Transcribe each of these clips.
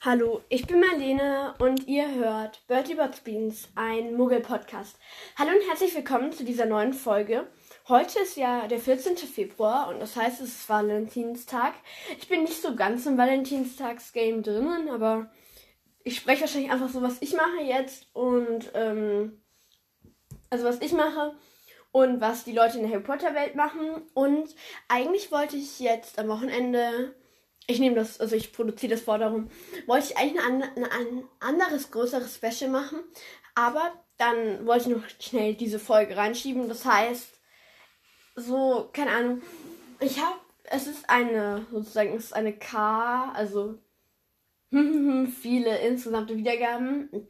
Hallo, ich bin Marlene und ihr hört Bertie Bots Beans, ein Muggel-Podcast. Hallo und herzlich willkommen zu dieser neuen Folge. Heute ist ja der 14. Februar und das heißt, es ist Valentinstag. Ich bin nicht so ganz im Valentinstags-Game drinnen, aber ich spreche wahrscheinlich einfach so, was ich mache jetzt und, ähm, also was ich mache und was die Leute in der Harry Potter-Welt machen. Und eigentlich wollte ich jetzt am Wochenende ich nehme das, also ich produziere das vor darum, wollte ich eigentlich ein, ein anderes, größeres Special machen, aber dann wollte ich noch schnell diese Folge reinschieben. Das heißt, so, keine Ahnung, ich habe, es ist eine, sozusagen, es ist eine K, also viele insgesamte Wiedergaben.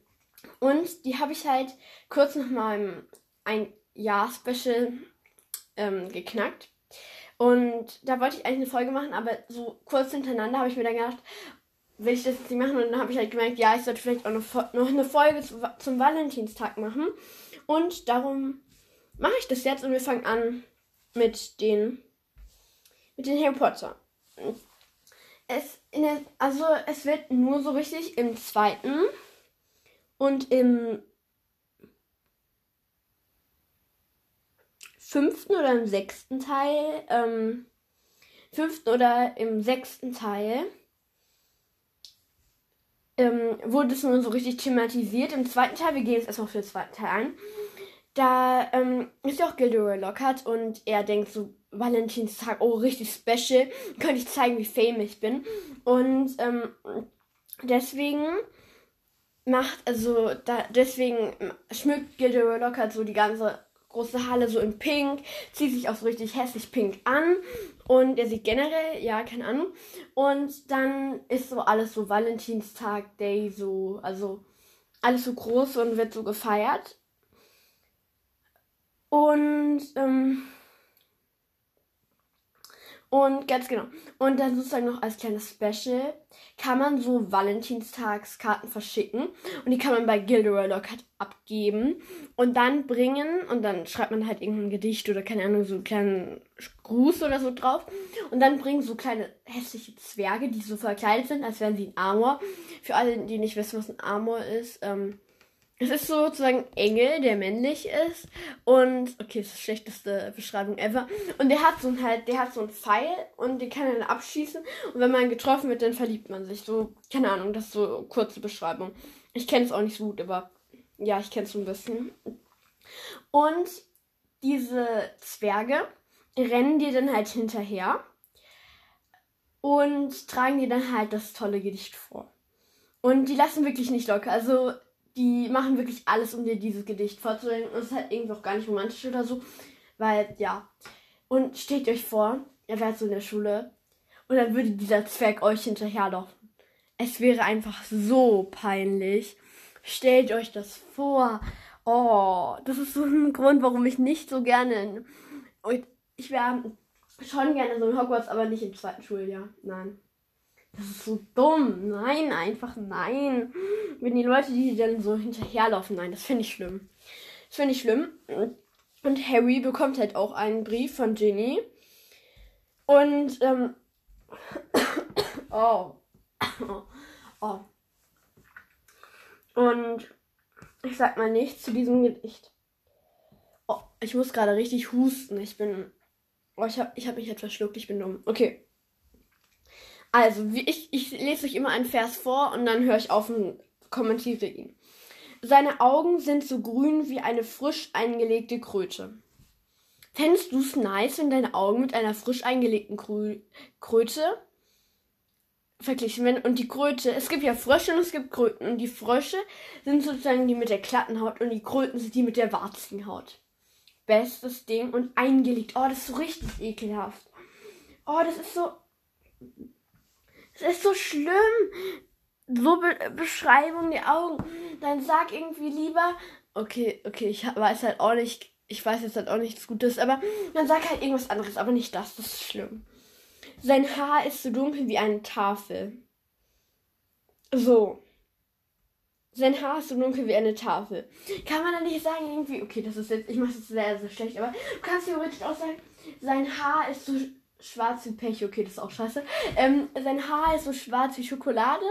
Und die habe ich halt kurz nach meinem ein Jahr Special ähm, geknackt. Und da wollte ich eigentlich eine Folge machen, aber so kurz hintereinander habe ich mir dann gedacht, will ich das jetzt nicht machen? Und dann habe ich halt gemerkt, ja, ich sollte vielleicht auch noch, eine Folge zu, zum Valentinstag machen. Und darum mache ich das jetzt und wir fangen an mit den, mit den Harry Potter. Es, der, also es wird nur so richtig im zweiten und im fünften oder im sechsten Teil, ähm, fünften oder im sechsten Teil, ähm, wurde es nur so richtig thematisiert. Im zweiten Teil, wir gehen jetzt erstmal für den zweiten Teil ein, da ähm, ist ja auch Gilderoy Lockhart und er denkt so, Valentinstag, oh, richtig special, könnte ich zeigen, wie famous ich bin. Und ähm, deswegen macht, also da, deswegen schmückt Gilderoy Lockhart so die ganze große Halle so in Pink, zieht sich auch so richtig hässlich pink an und er sieht generell, ja, keine Ahnung. Und dann ist so alles so Valentinstag Day so, also alles so groß und wird so gefeiert. Und ähm, und ganz genau. Und dann sozusagen noch als kleines Special kann man so Valentinstagskarten verschicken. Und die kann man bei Gilderoy Lockhart abgeben. Und dann bringen, und dann schreibt man halt irgendein Gedicht oder keine Ahnung, so einen kleinen Gruß oder so drauf. Und dann bringen so kleine hässliche Zwerge, die so verkleidet sind, als wären sie ein Amor. Für alle, die nicht wissen, was ein Amor ist, ähm, es ist sozusagen Engel, der männlich ist. Und, okay, das ist die schlechteste Beschreibung ever. Und der hat so ein halt, der hat so einen Pfeil und den kann er dann abschießen. Und wenn man getroffen wird, dann verliebt man sich. So, keine Ahnung, das ist so kurze Beschreibung. Ich kenne es auch nicht so gut, aber ja, ich kenne es so ein bisschen. Und diese Zwerge rennen dir dann halt hinterher und tragen dir dann halt das tolle Gedicht vor. Und die lassen wirklich nicht locker. Also die machen wirklich alles, um dir dieses Gedicht vorzulegen. Und es ist halt irgendwie auch gar nicht romantisch oder so. Weil, ja. Und stellt euch vor, ihr wärt so in der Schule und dann würde dieser Zwerg euch hinterherlaufen. Es wäre einfach so peinlich. Stellt euch das vor. Oh, das ist so ein Grund, warum ich nicht so gerne. In, ich wäre schon gerne so in Hogwarts, aber nicht im zweiten Schuljahr. Nein. Das ist so dumm. Nein, einfach nein. Wenn die Leute, die dann so hinterherlaufen, nein, das finde ich schlimm. Das finde ich schlimm. Und Harry bekommt halt auch einen Brief von Ginny. Und, ähm, oh. oh. Und ich sag mal nichts zu diesem Gedicht. Oh, ich muss gerade richtig husten. Ich bin. Oh, ich habe ich hab mich jetzt verschluckt. Ich bin dumm. Okay. Also, ich, ich lese euch immer einen Vers vor und dann höre ich auf und kommentiere ihn. Seine Augen sind so grün wie eine frisch eingelegte Kröte. Fändest du es nice, wenn deine Augen mit einer frisch eingelegten Krö Kröte verglichen werden? Und die Kröte, es gibt ja Frösche und es gibt Kröten. Und die Frösche sind sozusagen die mit der glatten Haut und die Kröten sind die mit der warzigen Haut. Bestes Ding und eingelegt. Oh, das ist so richtig ekelhaft. Oh, das ist so. Es ist so schlimm. So Be Beschreibung der Augen. Dann sag irgendwie lieber, okay, okay, ich weiß halt auch nicht, ich weiß jetzt halt auch nichts Gutes, aber dann sag halt irgendwas anderes, aber nicht das, das ist schlimm. Sein Haar ist so dunkel wie eine Tafel. So. Sein Haar ist so dunkel wie eine Tafel. Kann man dann nicht sagen, irgendwie, okay, das ist jetzt, ich mache das sehr, sehr schlecht, aber du kannst theoretisch auch sagen, sein Haar ist so schwarz wie Pech. Okay, das ist auch scheiße. Ähm, sein Haar ist so schwarz wie Schokolade.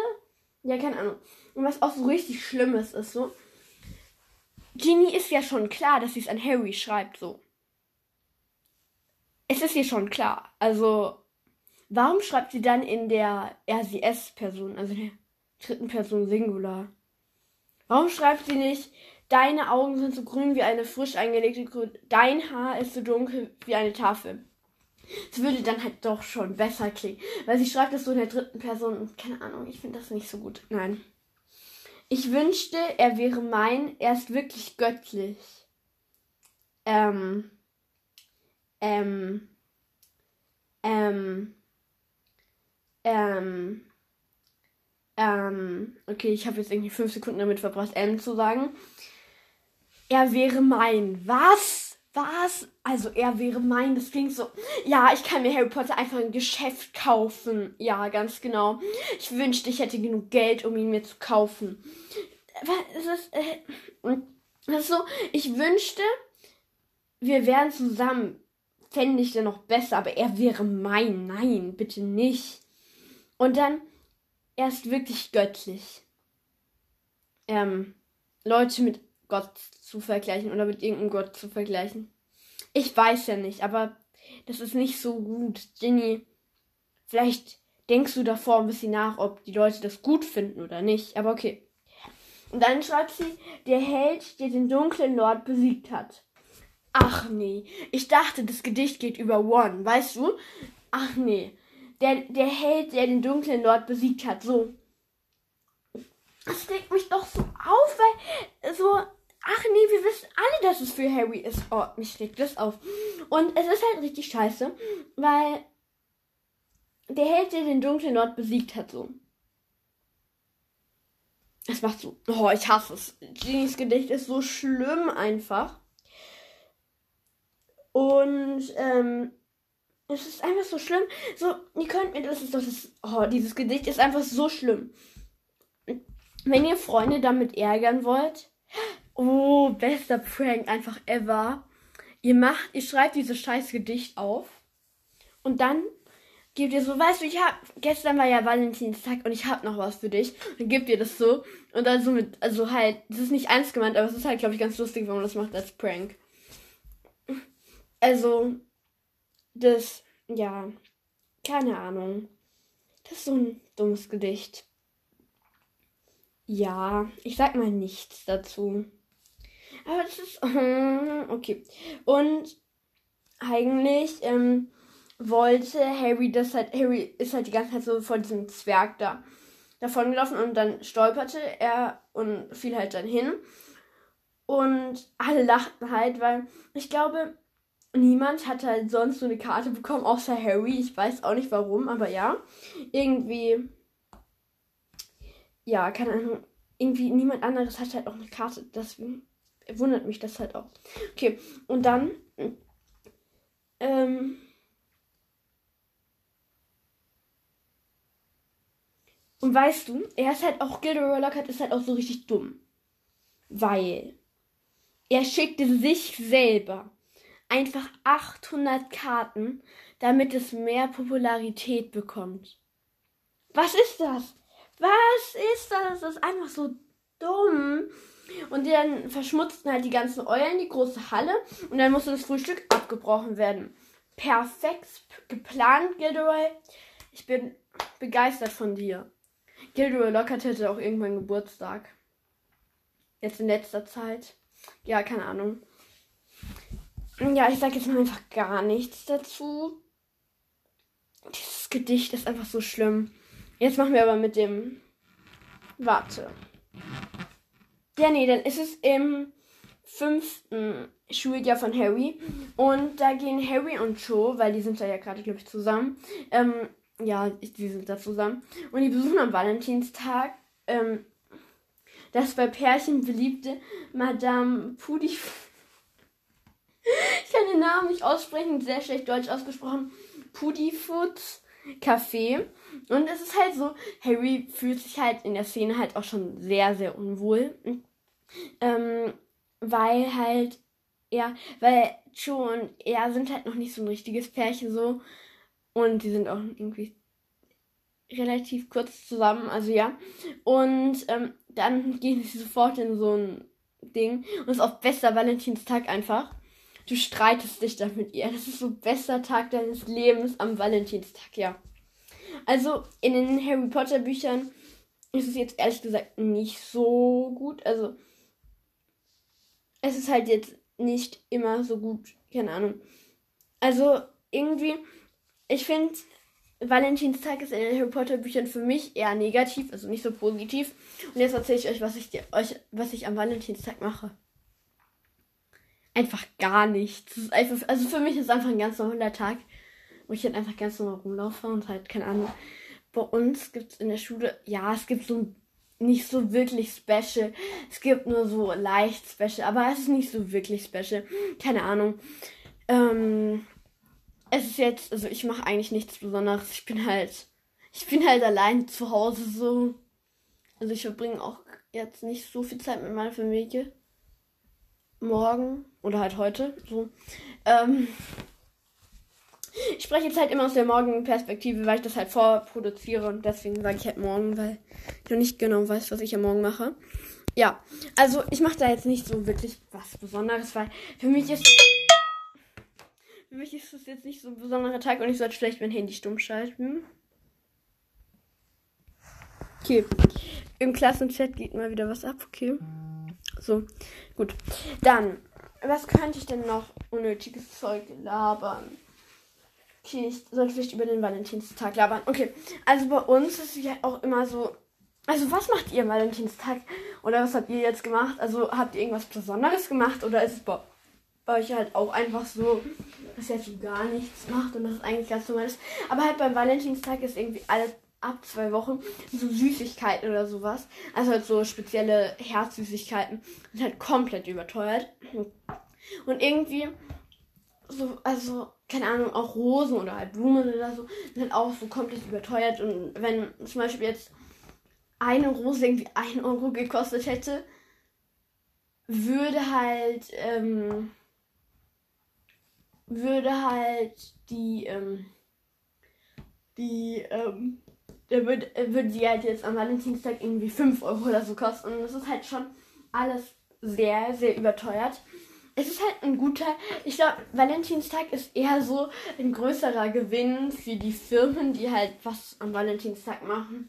Ja, keine Ahnung. Und was auch so richtig Schlimmes ist, so. Ginny ist ja schon klar, dass sie es an Harry schreibt, so. Es ist ihr schon klar. Also, warum schreibt sie dann in der RCS-Person, also in der dritten Person Singular? Warum schreibt sie nicht, deine Augen sind so grün wie eine frisch eingelegte Grün, dein Haar ist so dunkel wie eine Tafel? Es würde dann halt doch schon besser klingen. Weil sie schreibt das so in der dritten Person und keine Ahnung, ich finde das nicht so gut. Nein. Ich wünschte, er wäre mein, er ist wirklich göttlich. Ähm. Ähm. Ähm. Ähm. Ähm. Okay, ich habe jetzt irgendwie fünf Sekunden damit verbracht, M zu sagen. Er wäre mein. Was? Was? Also er wäre mein. Das klingt so. Ja, ich kann mir Harry Potter einfach ein Geschäft kaufen. Ja, ganz genau. Ich wünschte, ich hätte genug Geld, um ihn mir zu kaufen. Was ist, äh, das ist so, ich wünschte, wir wären zusammen. Fände ich dann noch besser, aber er wäre mein. Nein, bitte nicht. Und dann, er ist wirklich göttlich. Ähm, Leute mit Gott zu vergleichen oder mit irgendeinem Gott zu vergleichen. Ich weiß ja nicht, aber das ist nicht so gut. Ginny, vielleicht denkst du davor ein bisschen nach, ob die Leute das gut finden oder nicht. Aber okay. Und dann schreibt sie, der Held, der den dunklen Lord besiegt hat. Ach nee, ich dachte, das Gedicht geht über One, weißt du? Ach nee, der, der Held, der den dunklen Lord besiegt hat, so. Das regt mich doch so auf, weil so, ach nee, wir wissen alle, dass es für Harry ist. Oh, mich regt das auf. Und es ist halt richtig scheiße, weil der Held, der den dunklen Lord besiegt hat, so. Es macht so. Oh, ich hasse es. Genies Gedicht ist so schlimm einfach. Und ähm, es ist einfach so schlimm. So, ihr könnt mir das ist das. Oh, dieses Gedicht ist einfach so schlimm. Wenn ihr Freunde damit ärgern wollt. Oh, bester Prank einfach ever. Ihr macht, ihr schreibt dieses scheiß Gedicht auf. Und dann gebt ihr so, weißt du, ich hab, gestern war ja Valentinstag und ich hab noch was für dich. Dann gebt ihr das so. Und dann so mit, also halt, das ist nicht eins gemeint, aber es ist halt, glaube ich, ganz lustig, wenn man das macht als Prank. Also, das, ja, keine Ahnung. Das ist so ein dummes Gedicht. Ja, ich sag mal nichts dazu. Aber das ist, okay. Und eigentlich, ähm, wollte Harry das halt, Harry ist halt die ganze Zeit so vor diesem Zwerg da davon gelaufen und dann stolperte er und fiel halt dann hin. Und alle lachten halt, weil ich glaube, niemand hat halt sonst so eine Karte bekommen, außer Harry. Ich weiß auch nicht warum, aber ja. Irgendwie. Ja, keine Ahnung. Irgendwie niemand anderes hat halt auch eine Karte. Deswegen wundert mich das halt auch. Okay, und dann. Ähm, Und weißt du, er ist halt auch, Gilderoy Lockhart ist halt auch so richtig dumm. Weil er schickte sich selber einfach 800 Karten, damit es mehr Popularität bekommt. Was ist das? Was ist das? Das ist einfach so dumm. Und dann verschmutzten halt die ganzen Eulen die große Halle und dann musste das Frühstück abgebrochen werden. Perfekt geplant, Gilderoy. Ich bin begeistert von dir. Gilderoy Lockhart hätte auch irgendwann Geburtstag. Jetzt in letzter Zeit. Ja, keine Ahnung. Ja, ich sag jetzt mal einfach gar nichts dazu. Dieses Gedicht ist einfach so schlimm. Jetzt machen wir aber mit dem. Warte. Ja, nee, dann ist es im fünften Schuljahr von Harry. Und da gehen Harry und Joe, weil die sind da ja gerade, glaube ich, zusammen, ähm, ja, die sind da zusammen. Und die besuchen am Valentinstag ähm, das bei Pärchen beliebte Madame Pudi. ich kann den Namen nicht aussprechen, sehr schlecht deutsch ausgesprochen. Pudifoods Café. Und es ist halt so, Harry fühlt sich halt in der Szene halt auch schon sehr, sehr unwohl. Ähm, weil halt, ja, weil Joe und er sind halt noch nicht so ein richtiges Pärchen so. Und die sind auch irgendwie. relativ kurz zusammen, also ja. Und ähm, dann gehen sie sofort in so ein Ding. Und es ist auch bester Valentinstag einfach. Du streitest dich dann mit ihr. Das ist so bester Tag deines Lebens am Valentinstag, ja. Also in den Harry Potter Büchern ist es jetzt ehrlich gesagt nicht so gut. Also es ist halt jetzt nicht immer so gut. Keine Ahnung. Also irgendwie, ich finde, Valentinstag ist in den Harry Potter Büchern für mich eher negativ, also nicht so positiv. Und jetzt erzähle ich euch, was ich euch, was ich am Valentinstag mache. Einfach gar nichts. Einfach, also für mich ist einfach ein ganz normaler Tag, wo ich halt einfach ganz normal rumlaufe und halt, keine Ahnung. Bei uns gibt es in der Schule, ja, es gibt so nicht so wirklich special. Es gibt nur so leicht special, aber es ist nicht so wirklich special. Keine Ahnung. Ähm, es ist jetzt, also ich mache eigentlich nichts Besonderes. Ich bin halt, ich bin halt allein zu Hause so. Also ich verbringe auch jetzt nicht so viel Zeit mit meiner Familie. Morgen oder halt heute so. Ähm, ich spreche jetzt halt immer aus der morgigen Perspektive, weil ich das halt vorproduziere und deswegen sage ich halt morgen, weil ich noch nicht genau weiß, was ich am Morgen mache. Ja, also ich mache da jetzt nicht so wirklich was Besonderes, weil für mich ist für mich ist das jetzt nicht so ein besonderer Tag und ich sollte vielleicht mein Handy stumm schalten. Okay. Im Klassenchat geht mal wieder was ab, okay. So, gut. Dann, was könnte ich denn noch unnötiges Zeug labern? Okay, ich sollte vielleicht über den Valentinstag labern. Okay, also bei uns ist es ja auch immer so. Also, was macht ihr am Valentinstag? Oder was habt ihr jetzt gemacht? Also, habt ihr irgendwas Besonderes gemacht? Oder ist es bei, bei euch halt auch einfach so, dass ihr jetzt gar nichts macht und das eigentlich ganz normal ist? Aber halt beim Valentinstag ist irgendwie alle ab zwei Wochen so Süßigkeiten oder sowas. Also halt so spezielle Herzsüßigkeiten. Sind halt komplett überteuert. Und irgendwie so, also, keine Ahnung, auch Rosen oder halt Blumen oder so, sind halt auch so komplett überteuert. Und wenn zum Beispiel jetzt eine Rose irgendwie ein Euro gekostet hätte, würde halt, ähm, würde halt die, ähm, die, ähm, der würde, würde die halt jetzt am Valentinstag irgendwie 5 Euro oder so kosten. Und das ist halt schon alles sehr, sehr überteuert es ist halt ein guter. Ich glaube, Valentinstag ist eher so ein größerer Gewinn für die Firmen, die halt was am Valentinstag machen.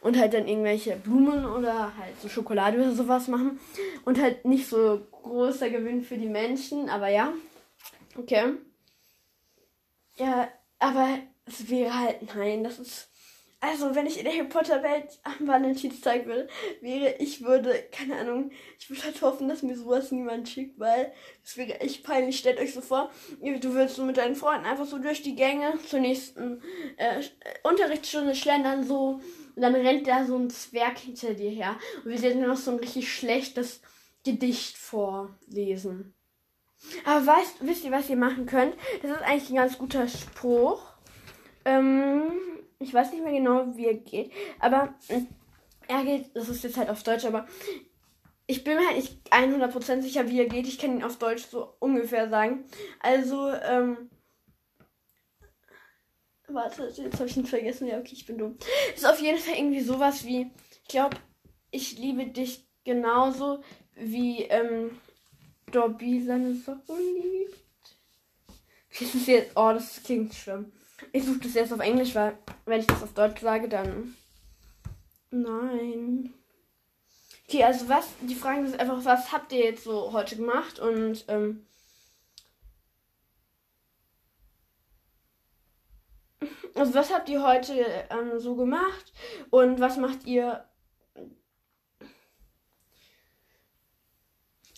Und halt dann irgendwelche Blumen oder halt so Schokolade oder sowas machen. Und halt nicht so großer Gewinn für die Menschen, aber ja. Okay. Ja, aber es wäre halt, nein, das ist also, wenn ich in der Harry Potter Welt am Valentinstag will, wäre, ich würde, keine Ahnung, ich würde halt hoffen, dass mir sowas niemand schickt, weil es wäre echt peinlich. Stellt euch so vor, du würdest so mit deinen Freunden einfach so durch die Gänge zur nächsten äh, Unterrichtsstunde schlendern, so, und dann rennt da so ein Zwerg hinter dir her und wir dir noch so ein richtig schlechtes Gedicht vorlesen. Aber weißt, wisst ihr, was ihr machen könnt? Das ist eigentlich ein ganz guter Spruch. Ähm, ich weiß nicht mehr genau, wie er geht. Aber hm, er geht, das ist jetzt halt auf Deutsch, aber ich bin mir halt nicht 100% sicher, wie er geht. Ich kann ihn auf Deutsch so ungefähr sagen. Also, ähm. Warte, jetzt habe ich ihn vergessen. Ja, okay, ich bin dumm. Ist auf jeden Fall irgendwie sowas wie, ich glaube, ich liebe dich genauso wie, ähm, Dobby seine Socken liebt. Das ist jetzt, oh, das klingt schlimm. Ich suche das jetzt auf Englisch, weil wenn ich das auf Deutsch sage, dann. Nein. Okay, also was, die Frage ist einfach, was habt ihr jetzt so heute gemacht und ähm, also was habt ihr heute ähm, so gemacht und was macht ihr?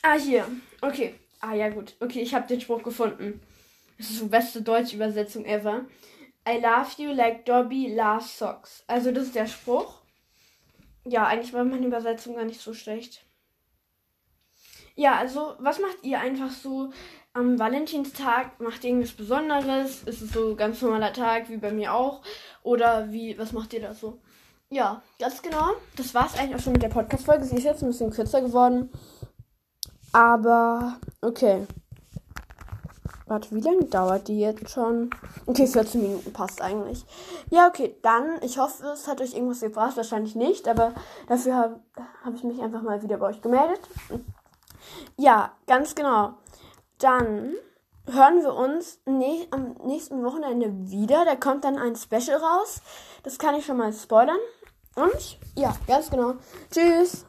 Ah, hier. Okay. Ah, ja, gut. Okay, ich habe den Spruch gefunden. Das ist die beste deutsche Übersetzung ever. I love you like Dobby loves socks. Also das ist der Spruch. Ja, eigentlich war meine Übersetzung gar nicht so schlecht. Ja, also was macht ihr einfach so am Valentinstag? Macht ihr irgendwas Besonderes? Ist es so ein ganz normaler Tag wie bei mir auch? Oder wie, was macht ihr da so? Ja, ganz genau. Das war es eigentlich auch schon mit der Podcast-Folge. Sie ist jetzt ein bisschen kürzer geworden. Aber okay. Warte, wie lange dauert die jetzt schon? Okay, 14 Minuten passt eigentlich. Ja, okay, dann, ich hoffe, es hat euch irgendwas gebracht. Wahrscheinlich nicht, aber dafür habe hab ich mich einfach mal wieder bei euch gemeldet. Ja, ganz genau. Dann hören wir uns ne am nächsten Wochenende wieder. Da kommt dann ein Special raus. Das kann ich schon mal spoilern. Und ja, ganz genau. Tschüss.